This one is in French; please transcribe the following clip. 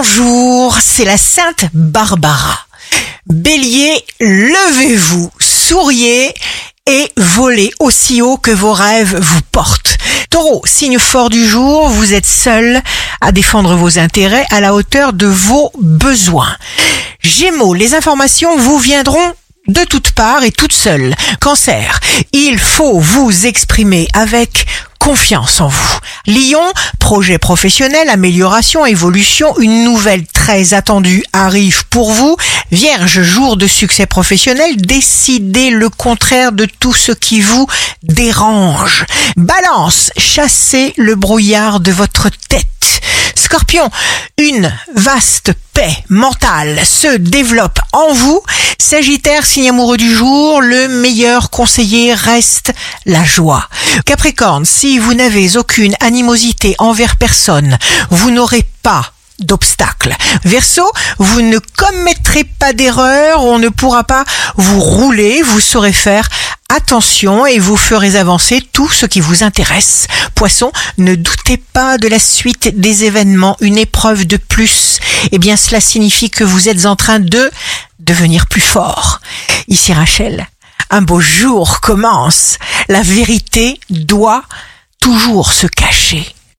bonjour, c'est la Sainte Barbara. Bélier, levez-vous, souriez et volez aussi haut que vos rêves vous portent. Taureau, signe fort du jour, vous êtes seul à défendre vos intérêts à la hauteur de vos besoins. Gémeaux, les informations vous viendront de toutes parts et toutes seules. Cancer, il faut vous exprimer avec confiance en vous. Lion, projet professionnel, amélioration, évolution, une nouvelle très attendue arrive pour vous. Vierge, jour de succès professionnel, décidez le contraire de tout ce qui vous dérange. Balance, chassez le brouillard de votre tête. Scorpion, une vaste paix mentale se développe en vous. Sagittaire, signe amoureux du jour, le meilleur conseiller reste la joie. Capricorne, si vous n'avez aucune animosité envers personne, vous n'aurez pas d'obstacles. Verseau, vous ne commettrez pas d'erreur, on ne pourra pas vous rouler, vous saurez faire attention et vous ferez avancer tout ce qui vous intéresse. Poisson, ne doutez pas de la suite des événements, une épreuve de plus. Eh bien, cela signifie que vous êtes en train de devenir plus fort. Ici Rachel, un beau jour commence. La vérité doit toujours se cacher.